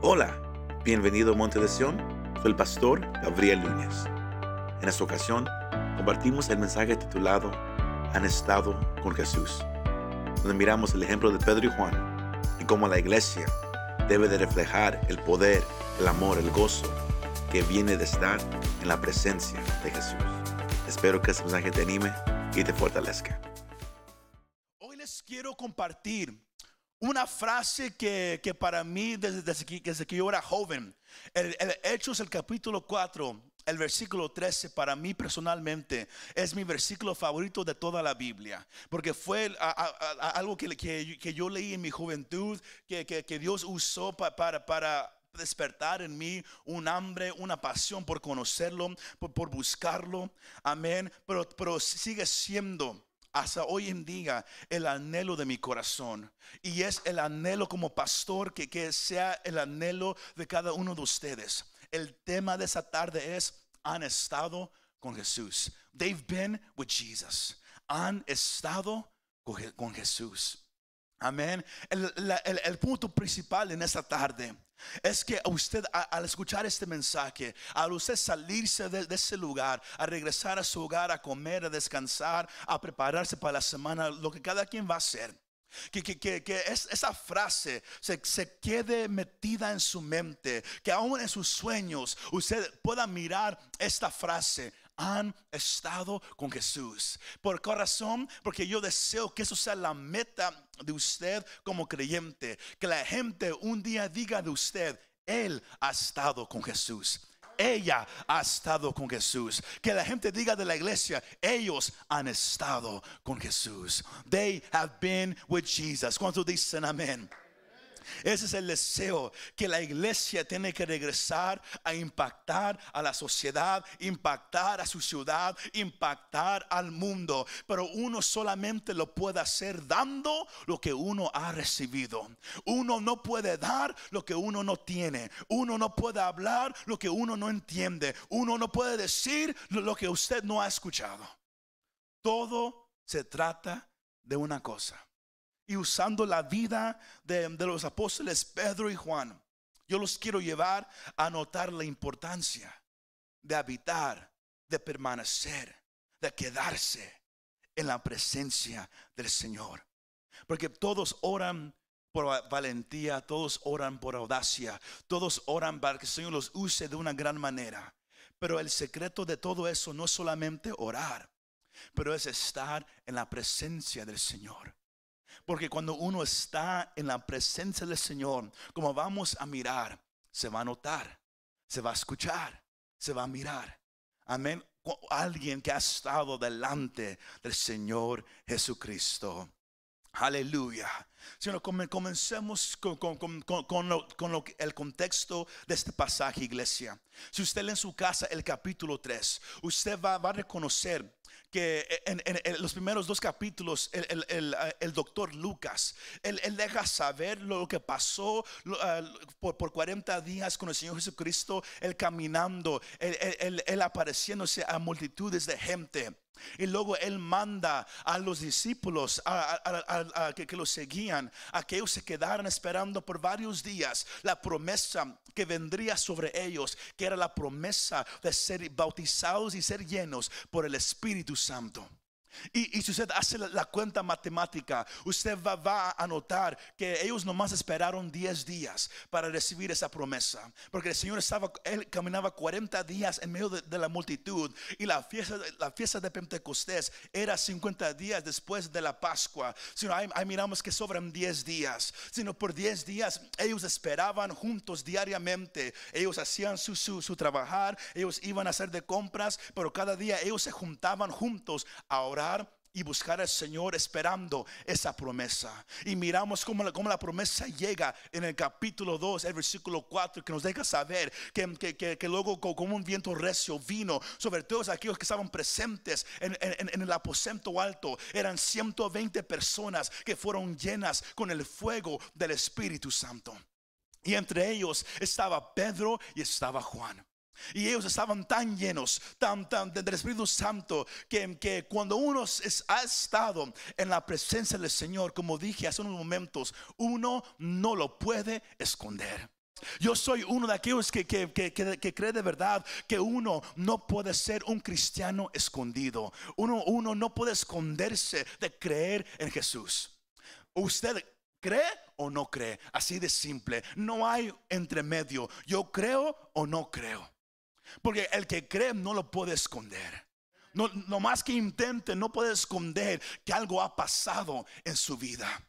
Hola, bienvenido a Monte de Sion. Soy el pastor Gabriel Núñez. En esta ocasión compartimos el mensaje titulado Han estado con Jesús, donde miramos el ejemplo de Pedro y Juan y cómo la iglesia debe de reflejar el poder, el amor, el gozo que viene de estar en la presencia de Jesús. Espero que este mensaje te anime y te fortalezca. Hoy les quiero compartir una frase que, que para mí desde, desde que, desde que yo era joven, el, el Hechos, el capítulo 4, el versículo 13 para mí personalmente es mi versículo favorito de toda la Biblia, porque fue a- a- a- algo que, que- que yo leí en mi juventud, que, que- Dios usó pa- para, para despertar en mí un hambre, una pasión por conocerlo, por, por buscarlo, amén, pero, pero sigue siendo hasta hoy en día el anhelo de mi corazón. Y es el anhelo como pastor que, sea el anhelo de cada uno de ustedes. El tema de esa tarde es, han estado con Jesús. They've been with Jesus. Han estado con Je- con Jesús. Amén. El- el punto principal en esta tarde es que usted al escuchar este mensaje, al usted salirse de, ese lugar, a regresar a su hogar, a comer, a descansar, a prepararse para la semana, lo que cada quien va a hacer. Que, que, que, que es- esa frase se, se quede metida en su mente, que aún en sus sueños usted pueda mirar esta frase. Han estado con Jesús. ¿Por qué razón? Porque yo deseo que eso sea la meta de usted como creyente. Que la gente un día diga de usted, Él ha estado con Jesús. Ella ha estado con Jesús. Que la gente diga de la iglesia, ellos han estado con Jesús. They have been with Jesus. ¿Cuántos dicen amén? Ese es el deseo que la iglesia tiene que regresar a impactar a la sociedad, impactar a su ciudad, impactar al mundo. Pero uno solamente lo puede hacer dando lo que uno ha recibido. Uno no puede dar lo que uno no tiene. Uno no puede hablar lo que uno no entiende. Uno no puede decir lo que usted no ha escuchado. Todo se trata de una cosa y usando la vida de, los apóstoles Pedro y Juan, yo los quiero llevar a notar la importancia de habitar, de permanecer, de quedarse en la presencia del Señor. Porque todos oran por va- valentía, todos oran por audacia, todos oran para que el Señor los use de una gran manera. Pero el secreto de todo eso no es solamente orar, pero es estar en la presencia del Señor. Porque cuando uno está en la presencia del Señor, como vamos a mirar, se va a notar, se va a escuchar, se va a mirar. Amén. Alguien que ha estado delante del Señor Jesucristo. Aleluya. Sino comencemos con, el contexto de este pasaje, iglesia. Si usted lee en su casa el capítulo 3, usted va a reconocer que en, en- en los primeros dos capítulos el, el- eh, el doctor Lucas, él, él deja saber lo que pasó ah, por, por 40 días con el Señor Jesucristo, él caminando, él- él- él apareciéndose a multitudes de gente. Y luego él manda a los discípulos a, que, que los seguían a que ellos se quedaran esperando por varios días la promesa que vendría sobre ellos, que era la promesa de ser bautizados y ser llenos por el Espíritu Santo. Y, y si usted hace la, cuenta matemática, usted va, a notar que ellos nomás esperaron 10 días para recibir esa promesa. Porque el Señor estaba, él caminaba 40 días en medio de, de la multitud. Y la fiesta, la fiesta de Pentecostés era 50 días después de la Pascua. Sino ahí, ahí miramos que sobran 10 días. Sino por 10 días ellos esperaban juntos diariamente. Ellos hacían su, su, su trabajar, ellos iban a hacer de compras, pero cada día ellos se juntaban juntos a y buscar al Señor esperando esa promesa. Y miramos cómo la, cómo la promesa llega en el capítulo 2, el versículo 4, que nos deja saber que, que- que- luego co- como un viento recio vino sobre todos aquellos que estaban presentes en, en- en el aposento alto. Eran 120 personas que fueron llenas con el fuego del Espíritu Santo. Y entre ellos estaba Pedro y estaba Juan. Y ellos estaban tan llenos tan, del Espíritu Santo que, que cuando uno es- ha estado en la presencia del Señor, como dije hace unos momentos, uno no lo puede esconder. Yo soy uno de aquellos que, que, que, que, cree de verdad que uno no puede ser un cristiano escondido. Uno, uno no puede esconderse de creer en Jesús. Usted cree o no cree. Así de simple. No hay entremedio. Yo creo o no creo. Porque el que cree no lo puede esconder. No, más que intente, no puede esconder que algo ha pasado en su vida.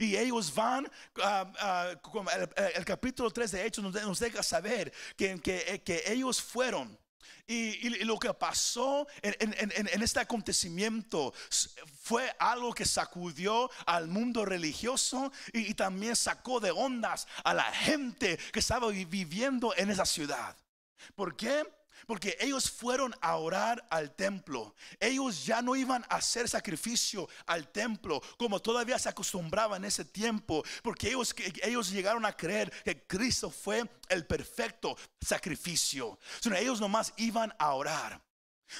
Y ellos van, ah, el, capítulo 3 de Hechos nos, deja saber que, que, ellos fueron. Y, lo que pasó en, este acontecimiento fue algo que sacudió al mundo religioso y también sacó de ondas a la gente que estaba viviendo en esa ciudad. ¿Por qué? Porque ellos fueron a orar al templo. Ellos ya no iban a hacer sacrificio al templo como todavía se acostumbraba en ese tiempo. Porque ellos, ellos llegaron a creer que Cristo fue el perfecto sacrificio. Sino ellos nomás iban a orar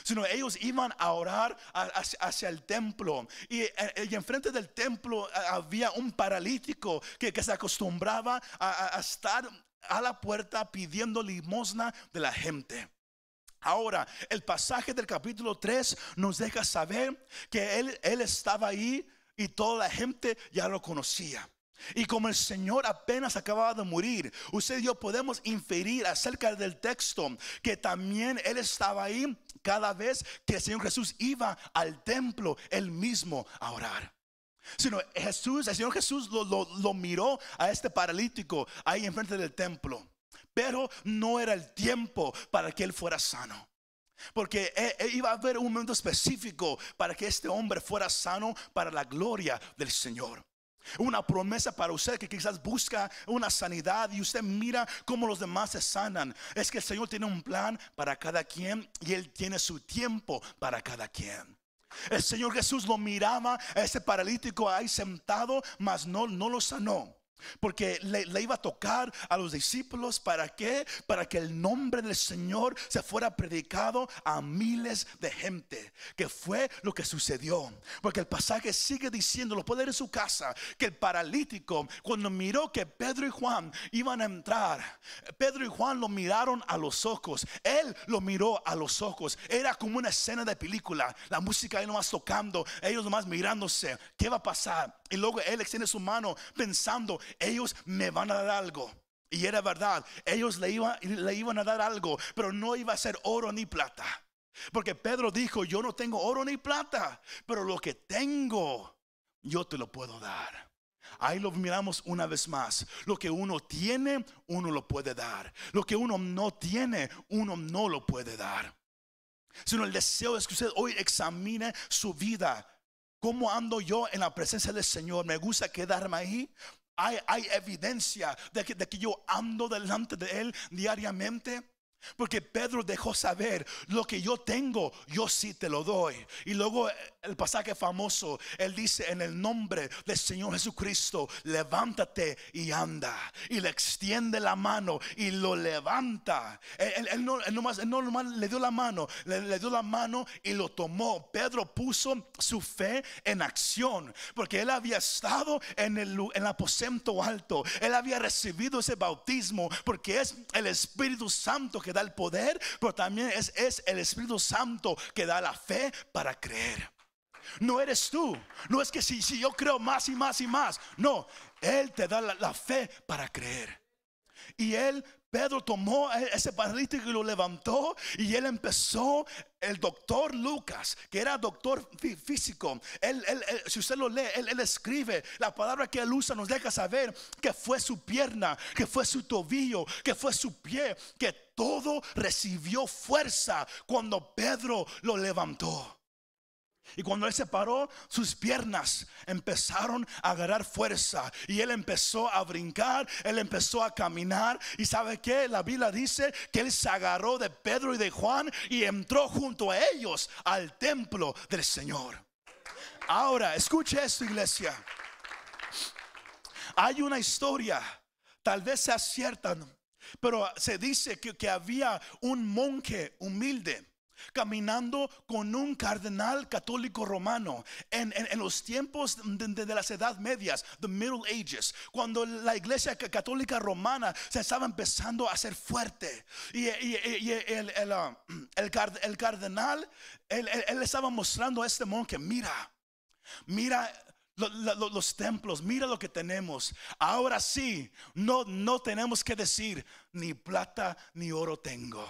sino ellos iban a orar hacia, el templo y, eh, y, enfrente del templo eh, había un paralítico que, se acostumbraba a estar a la puerta pidiendo limosna de la gente. Ahora, el pasaje del capítulo 3 nos deja saber que él, él estaba ahí y toda la gente ya lo conocía. Y como el Señor apenas acababa de morir, usted y yo podemos inferir acerca del texto que también Él estaba ahí cada vez que el Señor Jesús iba al templo, Él mismo a orar. Sino Jesús, el Señor Jesús lo, miró a este paralítico ahí enfrente del templo pero no era el tiempo para que él fuera sano. Porque e, e iba a haber un momento específico para que este hombre fuera sano para la gloria del Señor. Una promesa para usted que quizás busca una sanidad y usted mira cómo los demás se sanan. Es que el Señor tiene un plan para cada quien y Él tiene su tiempo para cada quien. El Señor Jesús lo miraba a ese paralítico ahí sentado, mas no, no lo sanó. Porque le, iba a tocar a los discípulos para qué? Para que el nombre del Señor se fuera predicado a miles de gente. Que fue lo que sucedió. Porque el pasaje sigue diciendo, lo puede en su casa, que el paralítico cuando miró que Pedro y Juan iban a entrar, Pedro y Juan lo miraron a los ojos. Él lo miró a los ojos. Era como una escena de película. La música ahí nomás tocando, ellos nomás mirándose. ¿Qué va a pasar? Y luego él extiende su mano pensando, ellos me van a dar algo. Y era verdad, ellos le iban, le iban a dar algo, pero no iba a ser oro ni plata. Porque Pedro dijo, yo no tengo oro ni plata, pero lo que tengo, yo te lo puedo dar. Ahí lo miramos una vez más. Lo que uno tiene, uno lo puede dar. Lo que uno no tiene, uno no lo puede dar. Sino el deseo es que usted hoy examine su vida ¿Cómo ando yo en la presencia del Señor? ¿Me gusta quedarme ahí? Hay, hay evidencia de que, de que yo ando delante de Él diariamente. Porque Pedro dejó saber lo que yo tengo, yo sí te lo doy. Y luego el pasaje famoso, él dice en el nombre del Señor Jesucristo, levántate y anda. Y le extiende la mano y lo levanta. Él, no, nomás, le dio la mano, le, dio la mano y lo tomó. Pedro puso su fe en acción, porque él había estado en el, en el aposento alto. Él había recibido ese bautismo, porque es el Espíritu Santo que da el poder, pero también es, es el Espíritu Santo que da la fe para creer. No eres tú. No es que si, si yo creo más y más y más. No, Él te da la, fe para creer. Y Él Pedro tomó ese paralítico y lo levantó y él empezó, el doctor Lucas, que era doctor físico, él, si usted lo lee, él, él, escribe, la palabra que él usa nos deja saber que fue su pierna, que fue su tobillo, que fue su pie, que todo recibió fuerza cuando Pedro lo levantó. Y cuando él se paró, sus piernas empezaron a agarrar fuerza. Y él empezó a brincar, él empezó a caminar. Y sabe que la Biblia dice que él se agarró de Pedro y de Juan y entró junto a ellos al templo del Señor. Ahora, escuche esto, iglesia. Hay una historia, tal vez sea cierta, pero se dice que, que había un monje humilde caminando con un cardenal católico romano en, en- en los tiempos de, de- las edad medias, the Middle Ages, cuando la iglesia ca- católica romana se estaba empezando a hacer fuerte. Y, y- y- el, el, ah, el el cardenal, él- él estaba mostrando a este monje, mira, mira lo- lo- los templos, mira lo que tenemos. Ahora sí, no, no tenemos que decir, ni plata ni oro tengo.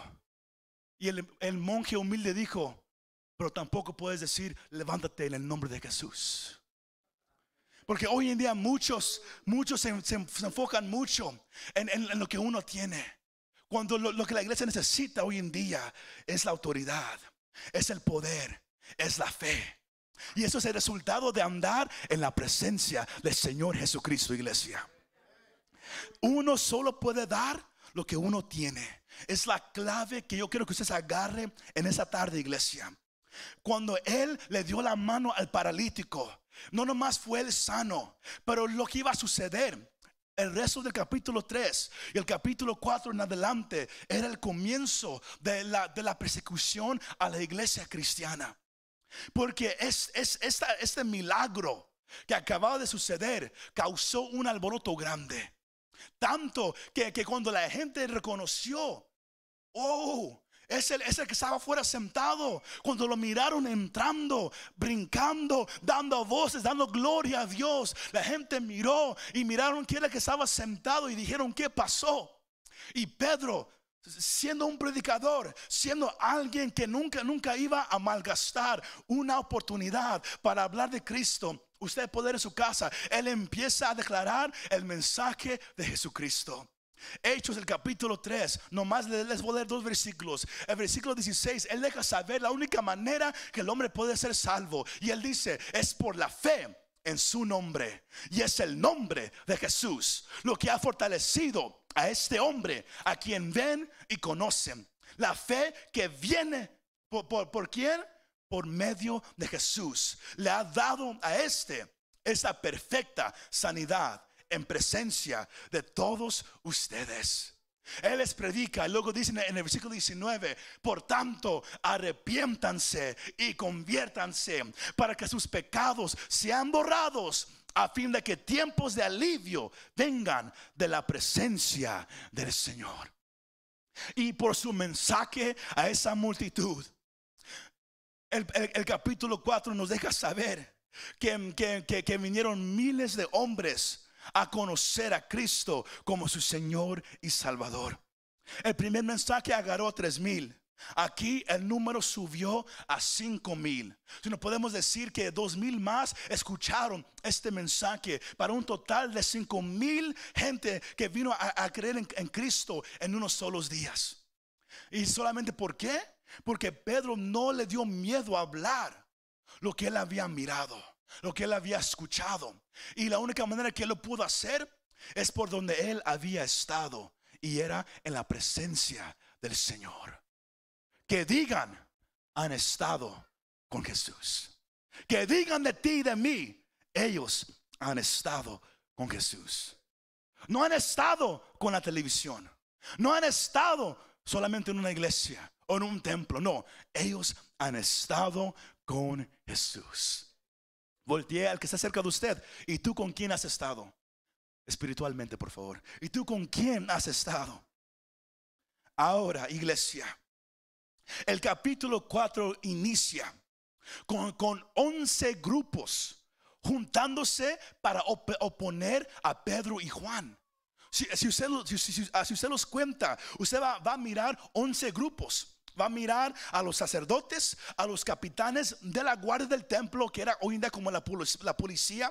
Y el, monje humilde dijo, pero tampoco puedes decir, levántate en el nombre de Jesús. Porque hoy en día muchos, muchos se, enfocan mucho en lo que uno tiene. Cuando lo, lo que la iglesia necesita hoy en día es la autoridad, es el poder, es la fe. Y eso es el resultado de andar en la presencia del Señor Jesucristo, iglesia. Uno solo puede dar lo que uno tiene. Es la clave que yo quiero que usted se agarre en esa tarde, iglesia. Cuando él le dio la mano al paralítico, no nomás fue él sano, pero lo que iba a suceder. El resto del capítulo 3 y el capítulo 4 en adelante era el comienzo de la, de la persecución a la iglesia cristiana. Porque es, es este milagro que acababa de suceder causó un alboroto grande. Tanto que, que cuando la gente reconoció, oh, es el, que estaba afuera sentado. Cuando lo miraron entrando, brincando, dando voces, dando gloria a Dios, la gente miró y miraron quién era el que estaba sentado y dijeron, ¿qué pasó? Y Pedro, siendo un predicador, siendo alguien que nunca, nunca iba a malgastar una oportunidad para hablar de Cristo, usted poder en su casa, él empieza a declarar el mensaje de Jesucristo. Hechos el capítulo 3, nomás le- les voy a leer dos versículos. El versículo 16, él deja saber la única manera que el hombre puede ser salvo. Y él dice, es por la fe en su nombre. Y es el nombre de Jesús lo que ha fortalecido a este hombre, a quien ven y conocen. La fe que viene por, por, ¿por quién? Por medio de Jesús. Le ha dado a este esa perfecta sanidad en presencia de todos ustedes. Él les predica, y luego dice en el versículo 19, por tanto, arrepiéntanse y conviértanse para que sus pecados sean borrados, a fin de que tiempos de alivio vengan de la presencia del Señor. Y por su mensaje a esa multitud, el, capítulo 4 nos deja saber que vinieron miles de hombres a conocer a Cristo como su Señor y Salvador. El primer mensaje agarró tres mil. Aquí el número subió a cinco mil. Si no podemos decir que dos mil más escucharon este mensaje para un total de cinco mil gente que vino a, creer en, en Cristo en unos solos días. ¿Y solamente por qué? Porque Pedro no le dio miedo a hablar lo que él había mirado, lo que él había escuchado. Y la única manera que él lo pudo hacer es por donde él había estado y era en la presencia del Señor. Que digan, han estado con Jesús. Que digan de ti y de mí, ellos han estado con Jesús. No han estado con la televisión. No han estado solamente en una iglesia o en un templo. No, ellos han estado con Jesús. Voltee al que está cerca de usted. ¿Y tú con quién has estado? Espiritualmente, por favor. ¿Y tú con quién has estado? Ahora, iglesia, el capítulo 4 inicia con, con 11 grupos juntándose para op- oponer a Pedro y Juan. Si, si usted, si- si usted los cuenta, usted va, va a mirar 11 grupos. Va a mirar a los sacerdotes, a los capitanes de la guardia del templo, que era hoy en día como la, polic- la policía.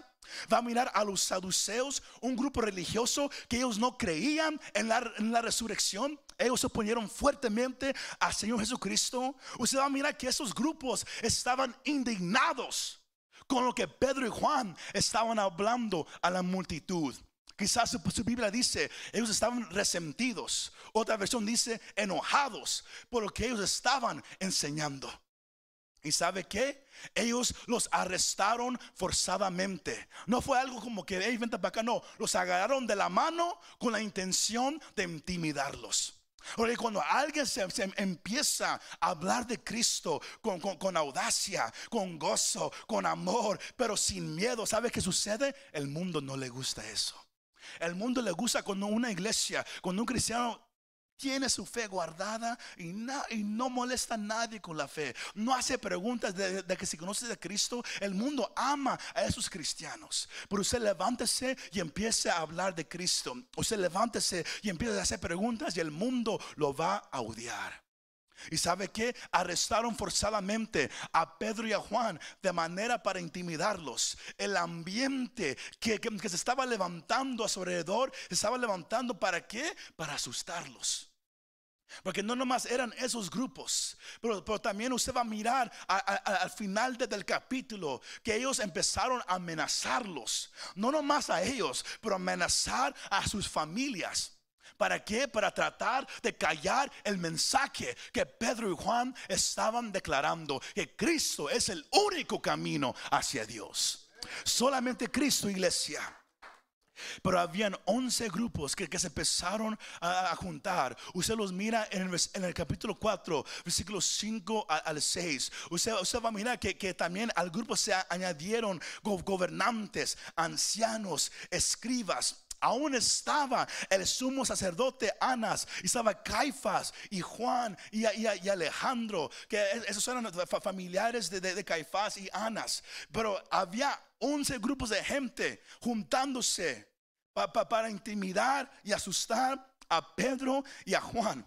Va a mirar a los saduceos, un grupo religioso que ellos no creían en la, en la resurrección. Ellos se oponieron fuertemente al Señor Jesucristo. Usted va a mirar que esos grupos estaban indignados con lo que Pedro y Juan estaban hablando a la multitud. Quizás su, Biblia dice, ellos estaban resentidos. Otra versión dice, enojados por lo que ellos estaban enseñando. ¿Y sabe qué? Ellos los arrestaron forzadamente. No fue algo como que, hey, vente para acá. No, los agarraron de la mano con la intención de intimidarlos. Porque cuando alguien se, se empieza a hablar de Cristo con, con- con audacia, con gozo, con amor, pero sin miedo, ¿sabe qué sucede? El mundo no le gusta eso. El mundo le gusta cuando una iglesia, cuando un cristiano tiene su fe guardada y, no molesta a nadie con la fe. No hace preguntas de, que si conoce de Cristo. El mundo ama a esos cristianos. Pero usted levántese y empiece a hablar de Cristo. Usted levántese y empiece a hacer preguntas y el mundo lo va a odiar. ¿Y sabe qué? Arrestaron forzadamente a Pedro y a Juan de manera para intimidarlos. El ambiente que, que- se estaba levantando a su alrededor, se estaba levantando para qué? Para asustarlos. Porque no nomás eran esos grupos, pero, pero también usted va a mirar al final de- del capítulo que ellos empezaron a amenazarlos. No nomás a ellos, pero amenazar a sus familias. ¿Para qué? Para tratar de callar el mensaje que Pedro y Juan estaban declarando, que Cristo es el único camino hacia Dios. Solamente Cristo, iglesia. Pero habían 11 grupos que, se empezaron a, juntar. Usted los mira en el, capítulo 4, versículos 5 a- al 6. Usted, va a mirar que, también al grupo se añadieron go- gobernantes, ancianos, escribas. Aún estaba el sumo sacerdote Anas, y estaba Caifás y Juan y, Alejandro, que esos eran fa- familiares de, Caifás y Anas. Pero había 11 grupos de gente juntándose pa- pa- para intimidar y asustar a Pedro y a Juan.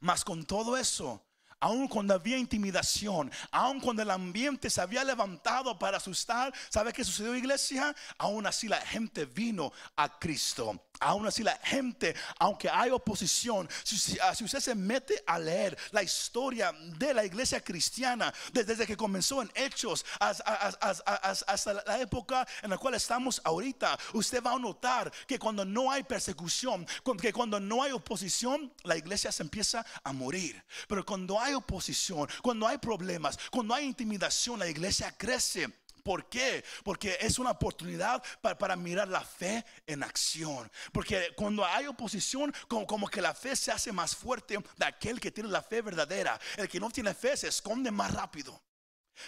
Mas con todo eso, aun cuando había intimidación, aun cuando el ambiente se había levantado para asustar, ¿sabe qué sucedió, iglesia? Aún así la gente vino a Cristo. Aún así la gente, aunque hay oposición, si, si- ah, si usted se mete a leer la historia de la iglesia cristiana, de- desde que comenzó en Hechos as- as- as- as- hasta la época en la cual estamos ahorita, usted va a notar que cuando no hay persecución, que cuando no hay oposición, la iglesia se empieza a morir. Pero cuando hay oposición, cuando hay problemas, cuando hay intimidación, la iglesia crece. ¿Por qué? Porque es una oportunidad para, mirar la fe en acción. Porque cuando hay oposición, como que la fe se hace más fuerte de aquel que tiene la fe verdadera. El que no tiene fe se esconde más rápido.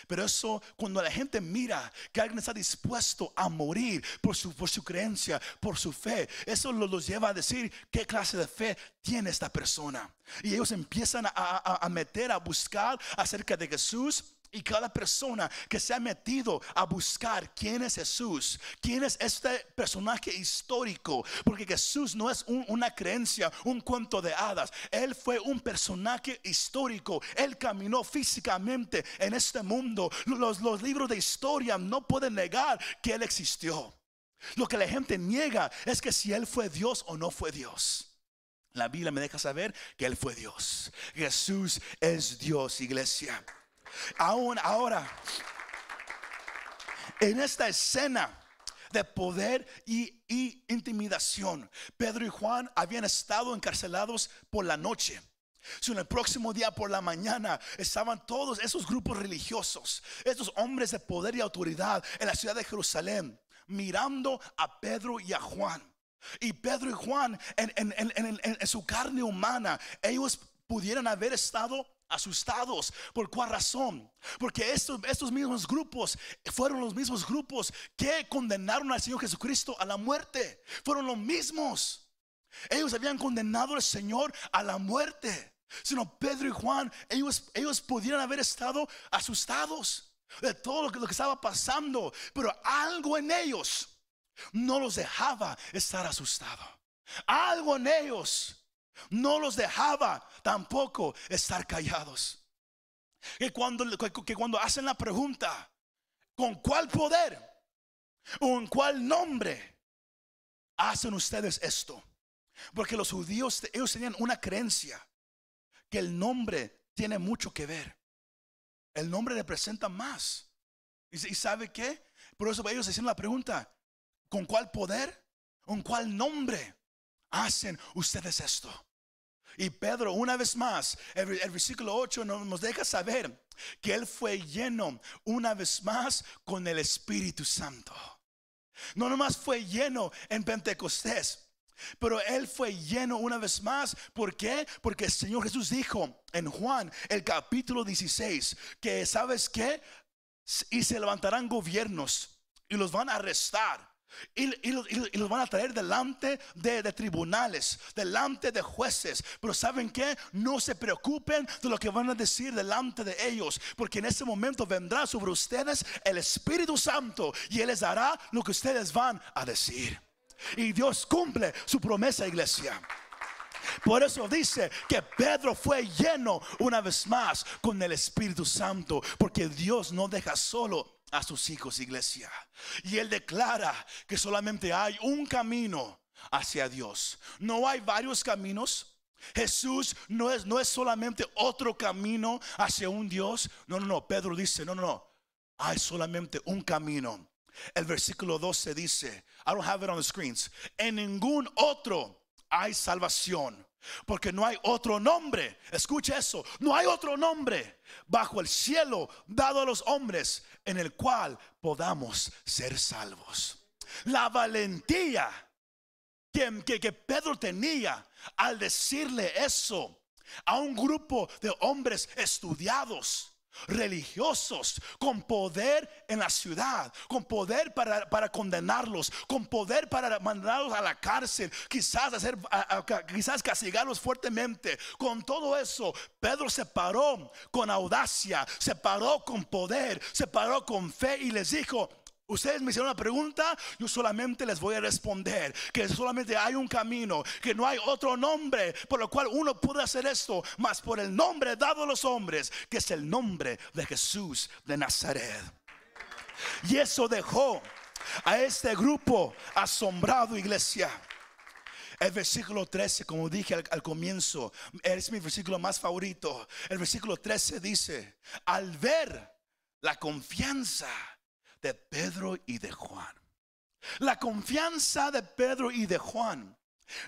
Pero eso, cuando la gente mira que alguien está dispuesto a morir por su, por su creencia, por su fe, eso lo- los lleva a decir qué clase de fe tiene esta persona. Y ellos empiezan a, a- a meter, a buscar acerca de Jesús. Y cada persona que se ha metido a buscar quién es Jesús, quién es este personaje histórico, porque Jesús no es un- una creencia, un cuento de hadas. Él fue un personaje histórico. Él caminó físicamente en este mundo. Los, los libros de historia no pueden negar que Él existió. Lo que la gente niega es que si Él fue Dios o no fue Dios. La Biblia me deja saber que Él fue Dios. Jesús es Dios, iglesia. Aún ahora, en esta escena de poder y, intimidación, Pedro y Juan habían estado encarcelados por la noche. Si en el próximo día por la mañana estaban todos esos grupos religiosos, estos hombres de poder y autoridad en la ciudad de Jerusalén, mirando a Pedro y a Juan. Y Pedro y Juan, en- en su carne humana, ellos pudieran haber estado asustados. ¿Por cuál razón? Porque estos, mismos grupos fueron los mismos grupos que condenaron al Señor Jesucristo a la muerte. Fueron los mismos. Ellos habían condenado al Señor a la muerte. Sino Pedro y Juan, ellos, ellos pudieran haber estado asustados de todo lo que, lo que estaba pasando. Pero algo en ellos no los dejaba estar asustados. Algo en ellos no los dejaba tampoco estar callados. Que cuando, que- cuando hacen la pregunta, ¿con cuál poder o en cuál nombre hacen ustedes esto? Porque los judíos, ellos tenían una creencia que el nombre tiene mucho que ver. El nombre representa más. ¿Y, y sabe qué? Por eso ellos hacían la pregunta, ¿con cuál poder? ¿Con cuál nombre hacen ustedes esto? Y Pedro, una vez más, el, versículo 8 nos, nos deja saber que él fue lleno una vez más con el Espíritu Santo. No nomás fue lleno en Pentecostés, Pero él fue lleno una vez más. ¿Por qué? Porque el Señor Jesús dijo en Juan, el capítulo 16, que sabes qué? Y se levantarán gobiernos y los van a arrestar. Y, los, van a traer delante de, de, tribunales, delante de jueces. Pero ¿saben qué? No se preocupen de lo que van a decir delante de ellos. Porque en ese momento vendrá sobre ustedes el Espíritu Santo y Él les dará lo que ustedes van a decir. Y Dios cumple su promesa, iglesia. Por eso dice que Pedro fue lleno una vez más con el Espíritu Santo, porque Dios no deja solo a sus hijos, iglesia. Y él declara que solamente hay un camino hacia Dios. No hay varios caminos. Jesús no es, no es solamente otro camino hacia un Dios. No, no, no. Pedro dice, no, no, no. Hay solamente un camino. El versículo 12 dice, I don't have it on the screens. En ningún otro hay salvación. Porque no hay otro nombre. Escucha eso. No hay otro nombre bajo el cielo dado a los hombres en el cual podamos ser salvos. La valentía que, Pedro tenía al decirle eso a un grupo de hombres estudiados religiosos con poder en la ciudad, con poder para, para, condenarlos, con poder para mandarlos a la cárcel, quizás hacer, quizás castigarlos fuertemente. Con todo eso, Pedro se paró con audacia, se paró con poder, se paró con fe y les dijo, Ustedes me hicieron una pregunta, yo solamente les voy a responder que solamente hay un camino, que no hay otro nombre por lo cual uno puede hacer esto, más por el nombre dado a los hombres, que es el nombre de Jesús de Nazaret. Y eso dejó a este grupo asombrado, iglesia. El versículo 13, como dije al, al, comienzo, es mi versículo más favorito. El versículo 13 dice, al ver la confianza de Pedro y de Juan. La confianza de Pedro y de Juan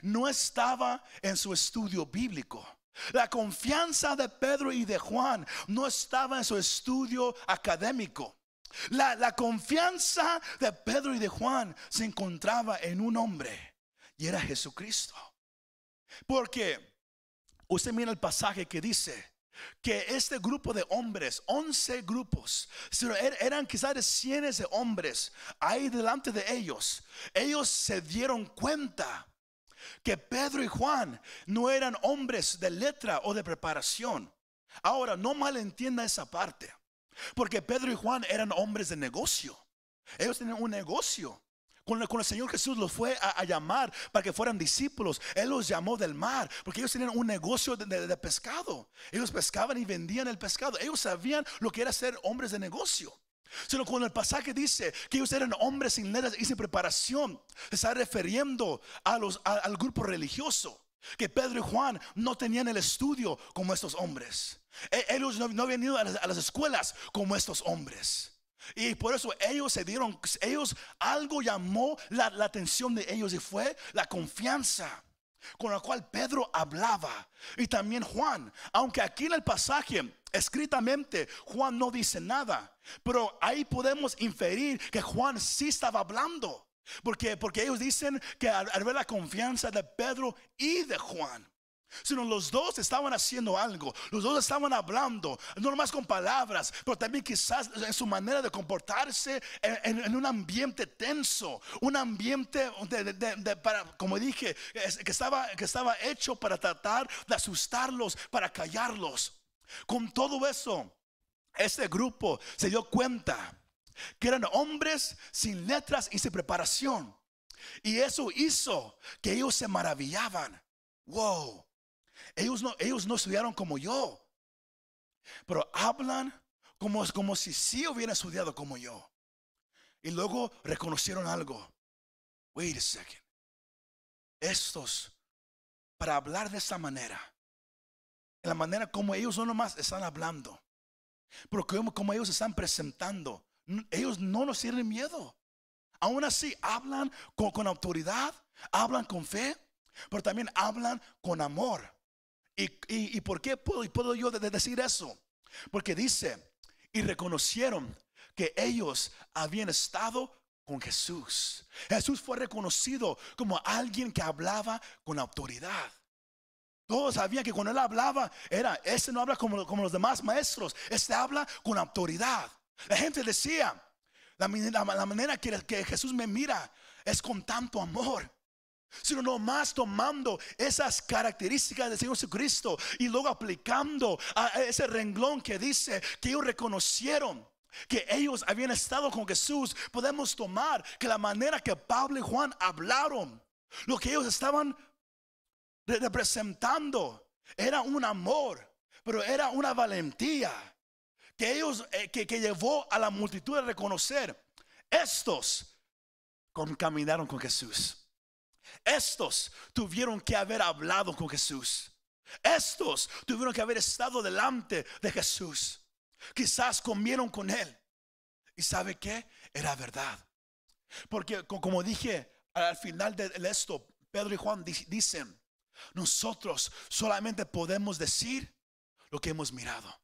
no estaba en su estudio bíblico. La confianza de Pedro y de Juan no estaba en su estudio académico. La, la, confianza de Pedro y de Juan se encontraba en un hombre y era Jesucristo. Porque usted mira el pasaje que dice, que este grupo de hombres, 11 grupos, er, eran quizás cientos de hombres ahí delante de ellos, ellos se dieron cuenta que Pedro y Juan no eran hombres de letra o de preparación. Ahora, no malentienda esa parte, porque Pedro y Juan eran hombres de negocio. Ellos tenían un negocio. Con el, Señor Jesús los fue a, llamar para que fueran discípulos. Él los llamó del mar porque ellos tenían un negocio de, pescado. Ellos pescaban y vendían el pescado. Ellos sabían lo que era ser hombres de negocio. Sino cuando el pasaje dice que ellos eran hombres sin letras y sin preparación, se está refiriendo a los, al grupo religioso. Que Pedro y Juan no tenían el estudio como estos hombres. E, ellos no, habían ido a las escuelas como estos hombres. Y por eso ellos se dieron, ellos algo llamó la, atención de ellos y fue la confianza con la cual Pedro hablaba. Y también Juan, aunque aquí en el pasaje escritamente Juan no dice nada, pero ahí podemos inferir que Juan sí estaba hablando. Porque, porque ellos dicen que al ver la confianza de Pedro y de Juan, Sino los dos estaban haciendo algo, los dos estaban hablando, no nomás con palabras, pero también quizás en su manera de comportarse en, un ambiente tenso, un ambiente de, para, como dije, que estaba, que estaba hecho para tratar de asustarlos, para callarlos. Con todo eso, este grupo se dio cuenta que eran hombres sin letras y sin preparación. Y eso hizo que ellos se maravillaban. Wow, ellos no, ellos no estudiaron como yo, pero hablan como, como si sí hubieran estudiado como yo. Y luego reconocieron algo. Wait a second. Estos, para hablar de esa manera, en la manera como ellos no nomás están hablando, pero como, ellos están presentando, ellos no nos tienen miedo. Aún así, hablan con, con autoridad, hablan con fe, pero también hablan con amor. ¿Y, por qué puedo, puedo yo decir eso? Porque dice, y reconocieron que ellos habían estado con Jesús. Jesús fue reconocido como alguien que hablaba con autoridad. Todos sabían que cuando él hablaba, era, este no habla como, como los demás maestros, este habla con autoridad. La gente decía, la, manera que, que Jesús me mira es con tanto amor sino nomás tomando esas características del Señor Jesucristo y luego aplicando a ese renglón que dice que ellos reconocieron que ellos habían estado con Jesús, podemos tomar que la manera que Pablo y Juan hablaron, lo que ellos estaban representando, era un amor, pero era una valentía que ellos, eh, que, que llevó a la multitud a reconocer, estos caminaron con Jesús. Estos tuvieron que haber hablado con Jesús. Estos tuvieron que haber estado delante de Jesús. Quizás comieron con él. ¿Y sabe qué? Era verdad. Porque como dije al final de esto, Pedro y Juan dicen, nosotros solamente podemos decir lo que hemos mirado.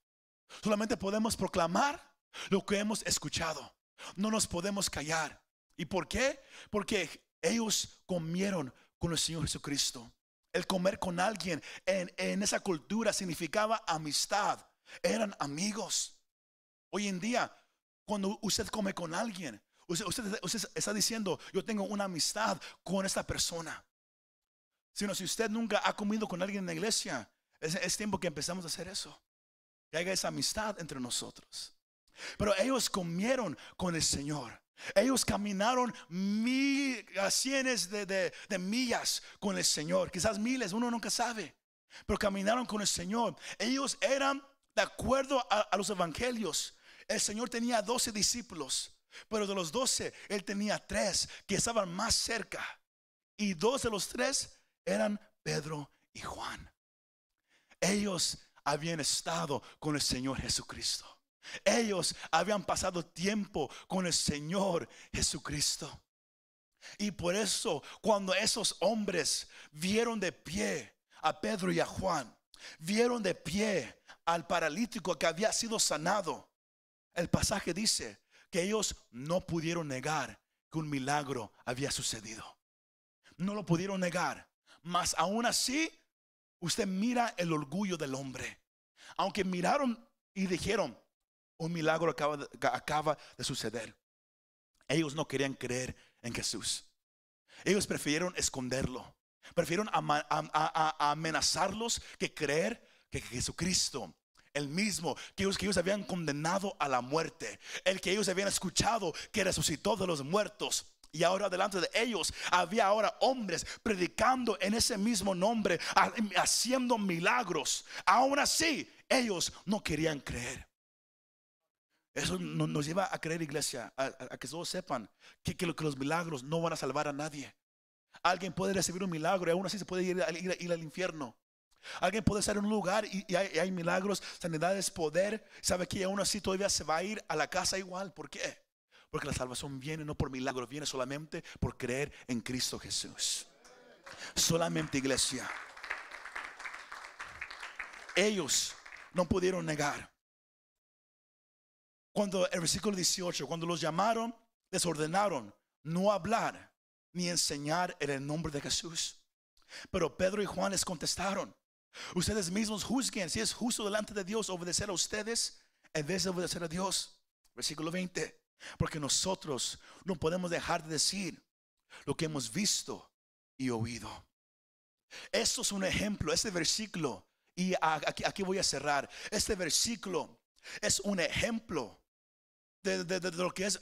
Solamente podemos proclamar lo que hemos escuchado. No nos podemos callar. ¿Y por qué? Porque ellos comieron con el Señor Jesucristo. El comer con alguien en, esa cultura significaba amistad. Eran amigos. Hoy en día, cuando usted come con alguien, usted, está diciendo, yo tengo una amistad con esta persona. Sino si usted nunca ha comido con alguien en la iglesia, es, es tiempo que empezamos a hacer eso. Que haya esa amistad entre nosotros. Pero ellos comieron con el Señor. Ellos caminaron mil, cientos de, millas con el Señor, quizás miles, uno nunca sabe, pero caminaron con el Señor. Ellos eran de acuerdo a, a los evangelios. El Señor tenía doce discípulos, pero de los doce, Él tenía tres que estaban más cerca. Y dos de los tres eran Pedro y Juan. Ellos habían estado con el Señor Jesucristo. Ellos habían pasado tiempo con el Señor Jesucristo. Y por eso cuando esos hombres vieron de pie a Pedro y a Juan, vieron de pie al paralítico que había sido sanado, el pasaje dice que ellos no pudieron negar que un milagro había sucedido. No lo pudieron negar. Mas aún así, usted mira el orgullo del hombre. Aunque miraron y dijeron, un milagro acaba de, suceder. Ellos no querían creer en Jesús. Ellos prefirieron esconderlo. Prefirieron amenazarlos que creer que Jesucristo el mismo que ellos, que ellos habían condenado a la muerte, el que ellos habían escuchado que resucitó de los muertos. Y ahora delante de ellos había ahora hombres predicando en ese mismo nombre, haciendo milagros. Aún así, ellos no querían creer. Eso nos lleva a creer, iglesia, a, que todos sepan que, que, los milagros no van a salvar a nadie. Alguien puede recibir un milagro y aún así se puede ir, ir, al infierno. Alguien puede estar en un lugar y, hay, milagros, sanidades, poder. Sabe que aún así todavía se va a ir a la casa igual. ¿Por qué? Porque la salvación viene no por milagros, viene solamente por creer en Cristo Jesús. Solamente iglesia. Ellos no pudieron negar cuando el versículo 18, cuando los llamaron, les ordenaron no hablar ni enseñar en el nombre de Jesús. Pero Pedro y Juan les contestaron, ustedes mismos juzguen si es justo delante de Dios obedecer a ustedes en vez de obedecer a Dios. Versículo 20, porque nosotros no podemos dejar de decir lo que hemos visto y oído. Esto es un ejemplo, este versículo, y aquí, aquí voy a cerrar, este versículo es un ejemplo de, lo que es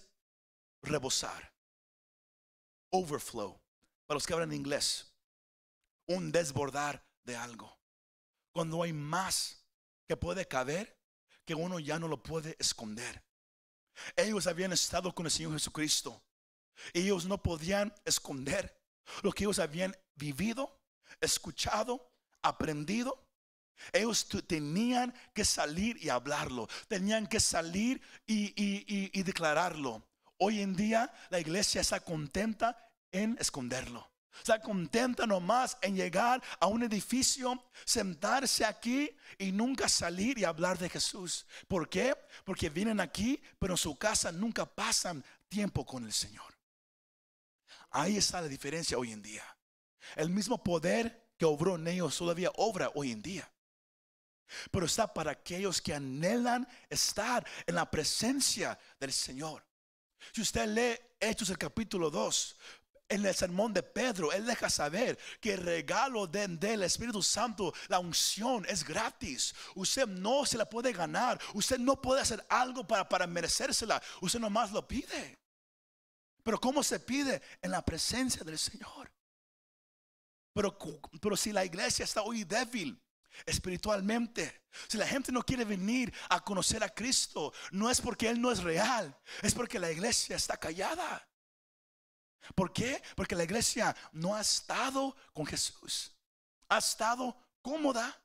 rebosar. Overflow. Para los que hablan inglés. Un desbordar de algo. Cuando hay más que puede caber, que uno ya no lo puede esconder. Ellos habían estado con el Señor Jesucristo. Ellos no podían esconder lo que ellos habían vivido, escuchado, aprendido ellos tenían que salir y hablarlo, tenían que salir y, declararlo. Hoy en día la iglesia está contenta en esconderlo. Está contenta nomás en llegar a un edificio, sentarse aquí y nunca salir y hablar de Jesús. ¿Por qué? Porque vienen aquí, pero en su casa nunca pasan tiempo con el Señor. ahí está la diferencia hoy en día. El mismo poder que obró en ellos todavía obra hoy en día. Pero está para aquellos que anhelan estar en la presencia del Señor. Si usted lee Hechos el capítulo 2, en el sermón de Pedro, él deja saber que el regalo del Espíritu Santo, la unción es gratis. Usted no se la puede ganar. Usted no puede hacer algo para, para merecérsela. Usted nomás lo pide. Pero ¿cómo se pide? En la presencia del Señor. Pero, pero si la iglesia está hoy débil, espiritualmente. Si la gente no quiere venir a conocer a Cristo, no es porque Él no es real, es porque la iglesia está callada. ¿Por qué? Porque la iglesia no ha estado con Jesús. Ha estado cómoda.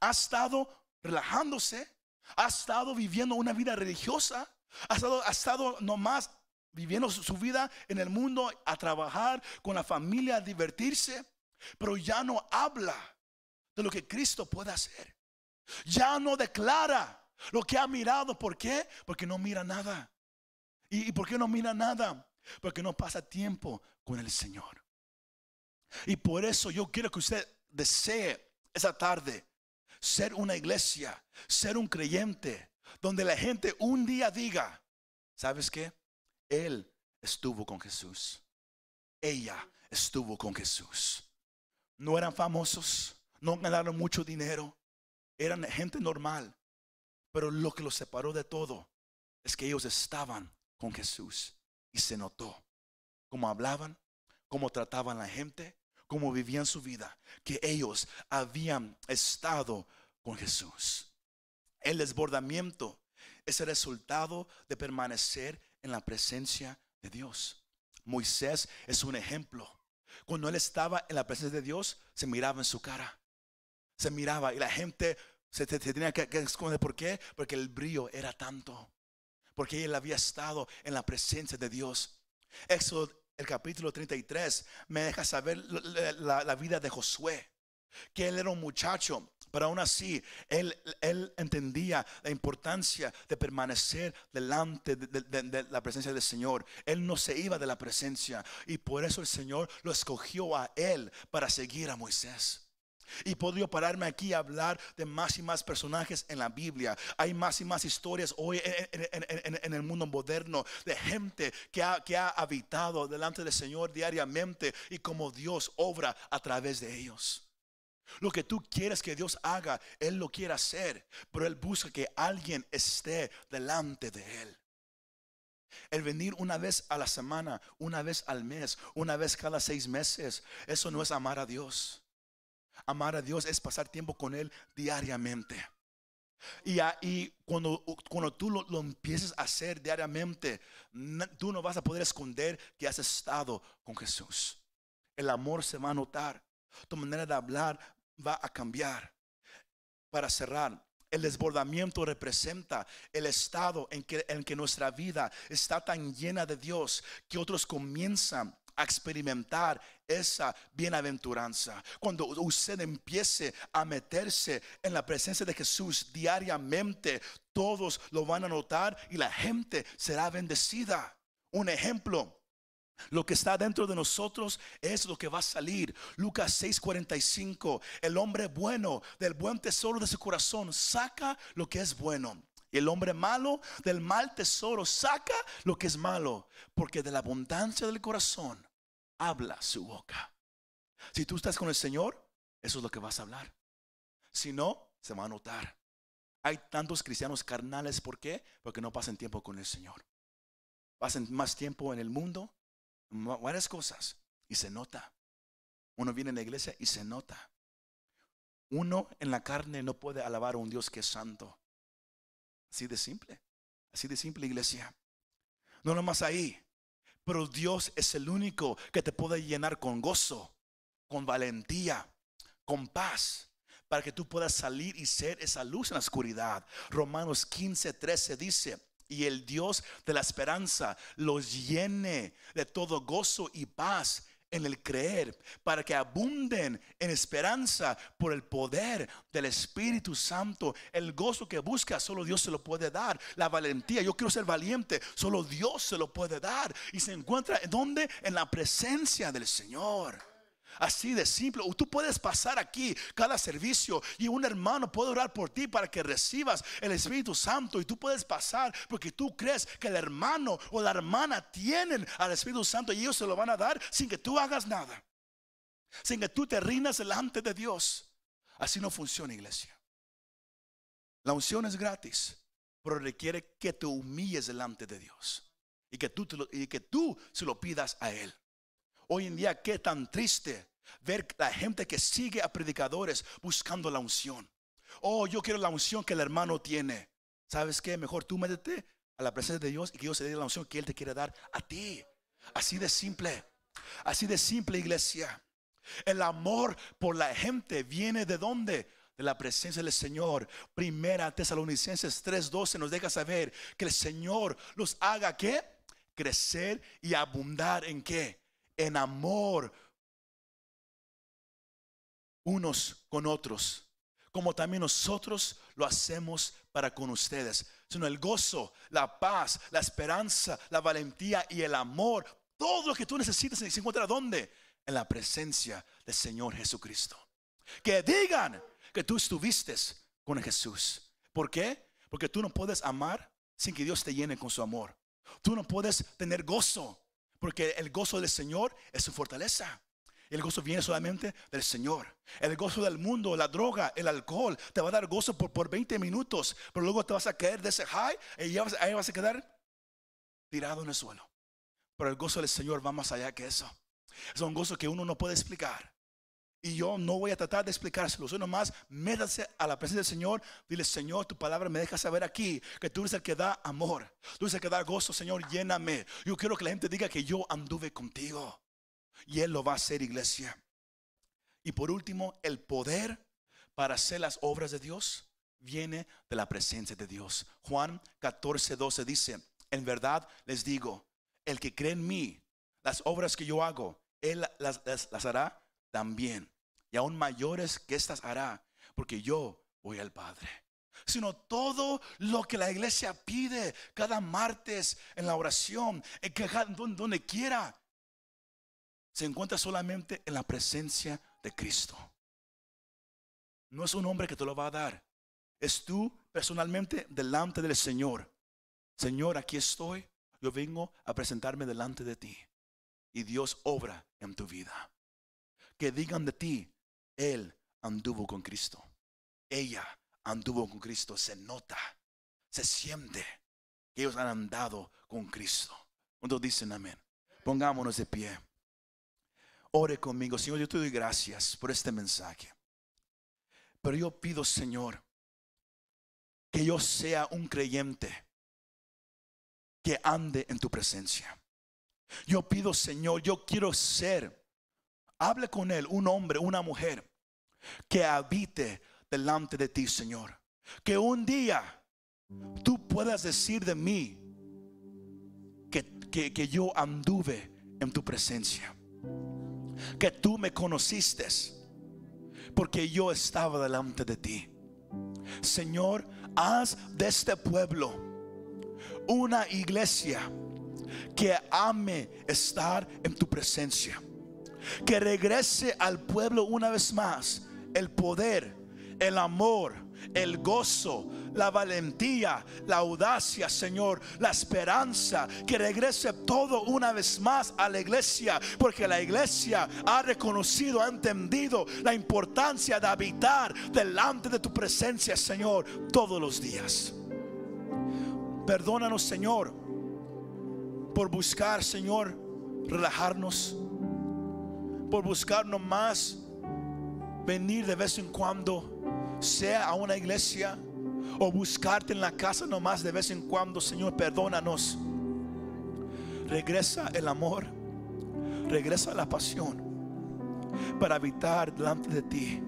Ha estado relajándose. Ha estado viviendo una vida religiosa. Ha estado, ha estado nomás viviendo su vida en el mundo a trabajar con la familia, a divertirse. Pero ya no habla de lo que Cristo puede hacer. Ya no declara lo que ha mirado. ¿Por qué? Porque no mira nada. ¿Y, por qué no mira nada? Porque no pasa tiempo con el Señor. Y por eso yo quiero que usted desee esa tarde ser una iglesia, ser un creyente, donde la gente un día diga, ¿sabes qué? Él estuvo con Jesús. Ella estuvo con Jesús. No eran famosos, no ganaron mucho dinero, eran gente normal. Pero lo que los separó de todo es que ellos estaban con Jesús. Y se notó cómo hablaban, cómo trataban a la gente, cómo vivían su vida, que ellos habían estado con Jesús. El desbordamiento es el resultado de permanecer en la presencia de Dios. Moisés es un ejemplo. Cuando él estaba en la presencia de Dios, se miraba en su cara. Se miraba y la gente se, tenía que, que esconder. ¿Por qué? Porque el brillo era tanto porque él había estado en la presencia de Dios. Éxodo, el capítulo 33, me deja saber la, vida de Josué, que él era un muchacho, pero aún así, él, él, entendía la importancia de permanecer delante de, la presencia del Señor. Él no se iba de la presencia y por eso el Señor lo escogió a él para seguir a Moisés. Y podría pararme aquí a hablar de más y más personajes en la Biblia. Hay más y más historias hoy en, el mundo moderno de gente que ha, que ha habitado delante del Señor diariamente y como Dios obra a través de ellos. Lo que tú quieres que Dios haga, Él lo quiere hacer, pero Él busca que alguien esté delante de Él. El venir una vez a la semana, una vez al mes, una vez cada seis meses, eso no es amar a Dios. Amar a Dios es pasar tiempo con Él diariamente. Y, ahí cuando, cuando tú lo, empieces a hacer diariamente, tú no vas a poder esconder que has estado con Jesús. El amor se va a notar. Tu manera de hablar va a cambiar. Para cerrar, el desbordamiento representa el estado en que, en que nuestra vida está tan llena de Dios que otros comienzan a experimentar esa bienaventuranza. Cuando usted empiece a meterse en la presencia de Jesús diariamente, todos lo van a notar y la gente será bendecida. Un ejemplo. Lo que está dentro de nosotros es lo que va a salir. Lucas 6:45. El hombre bueno del buen tesoro de su corazón saca lo que es bueno. El hombre malo del mal tesoro saca lo que es malo, porque de la abundancia del corazón habla su boca. Si tú estás con el Señor, eso es lo que vas a hablar. Si no, se va a notar. Hay tantos cristianos carnales, ¿por qué? Porque no pasan tiempo con el Señor. Pasan más tiempo en el mundo, varias cosas, y se nota. Uno viene en la iglesia y se nota. Uno en la carne no puede alabar a un Dios que es santo. Así de simple. Así de simple, iglesia. No nomás ahí. Pero Dios es el único que te puede llenar con gozo, con valentía, con paz, para que tú puedas salir y ser esa luz en la oscuridad. Romanos 15, 13 dice, y el Dios de la esperanza los llene de todo gozo y paz en el creer, para que abunden en esperanza por el poder del Espíritu Santo. El gozo que busca, solo Dios se lo puede dar. La valentía, yo quiero ser valiente, solo Dios se lo puede dar. Y se encuentra en donde? En la presencia del Señor. Así de simple. Tú puedes pasar aquí cada servicio y un hermano puede orar por ti para que recibas el Espíritu Santo. Y tú puedes pasar porque tú crees que el hermano o la hermana tienen al Espíritu Santo y ellos se lo van a dar sin que tú hagas nada. Sin que tú te rindas delante de Dios. Así no funciona, iglesia. La unción es gratis, pero requiere que te humilles delante de Dios y que tú, y que tú se lo pidas a Él. Hoy en día, qué tan triste ver la gente que sigue a predicadores buscando la unción. Oh, yo quiero la unción que el hermano tiene. ¿Sabes qué? Mejor tú métete a la presencia de Dios y que Dios se dé la unción que Él te quiere dar a ti. Así de simple. Así de simple, iglesia. El amor por la gente viene de dónde? De la presencia del Señor. Primera Tesalonicenses 3:12 nos deja saber que el Señor los haga qué? Crecer y abundar en qué? En amor unos con otros, como también nosotros lo hacemos para con ustedes. Sino el gozo, la paz, la esperanza, la valentía y el amor, todo lo que tú necesitas se encuentra ¿dónde? En la presencia del Señor Jesucristo. Que digan que tú estuviste con Jesús. ¿Por qué? Porque tú no puedes amar sin que Dios te llene con su amor. Tú no puedes tener gozo porque el gozo del Señor es su fortaleza. El gozo viene solamente del Señor. El gozo del mundo, la droga, el alcohol, te va a dar gozo por, por 20 minutos, pero luego te vas a caer de ese high y ya ahí vas a quedar tirado en el suelo. Pero el gozo del Señor va más allá que eso. Es un gozo que uno no puede explicar. Y yo no voy a tratar de explicárselo. Solo nomás métase a la presencia del Señor. Dile, Señor, tu palabra me deja saber aquí que tú eres el que da amor. Tú eres el que da gozo, Señor, lléname. Yo quiero que la gente diga que yo anduve contigo. Y Él lo va a hacer, iglesia. Y por último, el poder para hacer las obras de Dios viene de la presencia de Dios. Juan 14, 12 dice, en verdad les digo, el que cree en mí, las obras que yo hago, Él las, las hará también y aún mayores que estas hará, porque yo voy al Padre. Sino todo lo que la iglesia pide cada martes en la oración, en que, donde quiera, se encuentra solamente en la presencia de Cristo. No es un hombre que te lo va a dar. Es tú personalmente delante del Señor. Señor, aquí estoy. Yo vengo a presentarme delante de ti. Y Dios obra en tu vida. Que digan de ti, él anduvo con Cristo. Ella anduvo con Cristo. Se nota, se siente que ellos han andado con Cristo. Cuando dicen amén, pongámonos de pie. Ore conmigo, Señor. Yo te doy gracias por este mensaje. Pero yo pido, Señor, que yo sea un creyente que ande en tu presencia. Yo pido, Señor, yo quiero ser Hable con él, un hombre, una mujer, que habite delante de ti, Señor. Que un día tú puedas decir de mí que, que, yo anduve en tu presencia. Que tú me conociste porque yo estaba delante de ti. Señor, haz de este pueblo una iglesia que ame estar en tu presencia que regrese al pueblo una vez más el poder, el amor, el gozo, la valentía, la audacia, Señor, la esperanza, que regrese todo una vez más a la iglesia, porque la iglesia ha reconocido, ha entendido la importancia de habitar delante de tu presencia, Señor, todos los días. Perdónanos, Señor, por buscar, Señor, relajarnos por buscar nomás venir de vez en cuando, sea a una iglesia o buscarte en la casa nomás de vez en cuando, Señor, perdónanos. Regresa el amor, regresa la pasión para habitar delante de ti.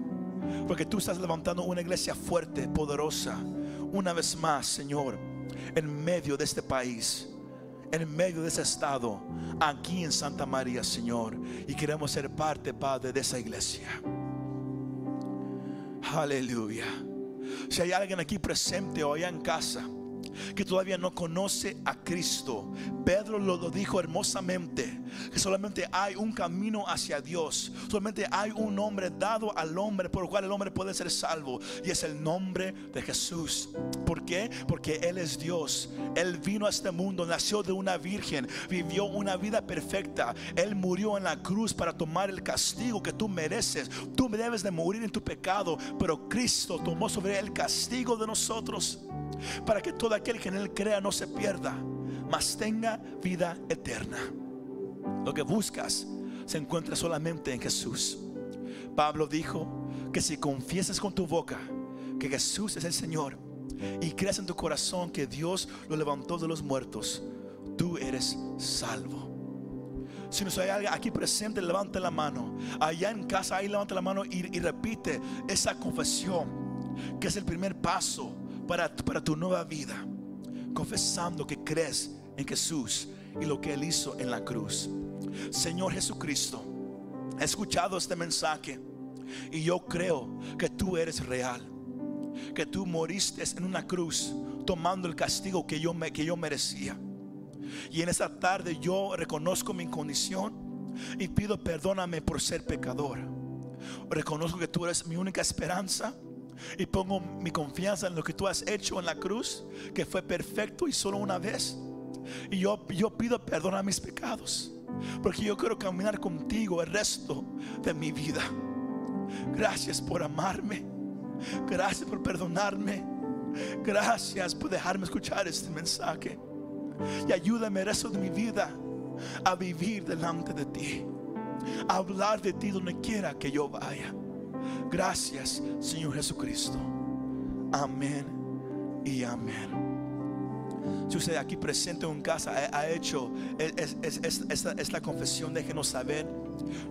Porque tú estás levantando una iglesia fuerte, poderosa, una vez más, Señor, en medio de este país, en medio de ese estado, aquí en Santa María, Señor. Y queremos ser parte, Padre, de esa iglesia. Aleluya. Si hay alguien aquí presente o allá en casa que todavía no conoce a Cristo. Pedro lo, dijo hermosamente, que solamente hay un camino hacia Dios, solamente hay un nombre dado al hombre por el cual el hombre puede ser salvo y es el nombre de Jesús. ¿Por qué? Porque Él es Dios. Él vino a este mundo, nació de una virgen, vivió una vida perfecta. Él murió en la cruz para tomar el castigo que tú mereces. Tú debes de morir en tu pecado, pero Cristo tomó sobre él el castigo de nosotros para que todo aquel que en Él crea no se pierda, mas tenga vida eterna. Lo que buscas se encuentra solamente en Jesús. Pablo dijo que si confiesas con tu boca que Jesús es el Señor y crees en tu corazón que Dios lo levantó de los muertos, tú eres salvo. Si no hay alguien aquí presente, levante la mano. Allá en casa, ahí levante la mano y, y repite esa confesión, que es el primer paso para, para tu nueva vida, confesando que crees en Jesús y lo que Él hizo en la cruz. Señor Jesucristo, he escuchado este mensaje y yo creo que tú eres real, que tú moriste en una cruz tomando el castigo que yo, me, que yo merecía. Y en esta tarde yo reconozco mi condición y pido perdóname por ser pecador. Reconozco que tú eres mi única esperanza y pongo mi confianza en lo que tú has hecho en la cruz, que fue perfecto y solo una vez. Y yo, yo pido perdón a mis pecados, porque yo quiero caminar contigo el resto de mi vida. Gracias por amarme, gracias por perdonarme, gracias por dejarme escuchar este mensaje. Y ayúdame el resto de mi vida a vivir delante de ti, a hablar de ti donde quiera que yo vaya. Gracias, Señor Jesucristo. Amén y amén. Si usted aquí presente en casa ha, hecho esta, confesión, déjenos saber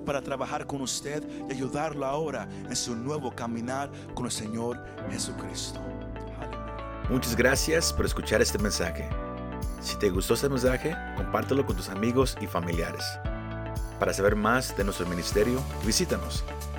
para trabajar con usted y ayudarlo ahora en su nuevo caminar con el Señor Jesucristo. Muchas gracias por escuchar este mensaje. Si te gustó este mensaje, compártelo con tus amigos y familiares. Para saber más de nuestro ministerio, visítanos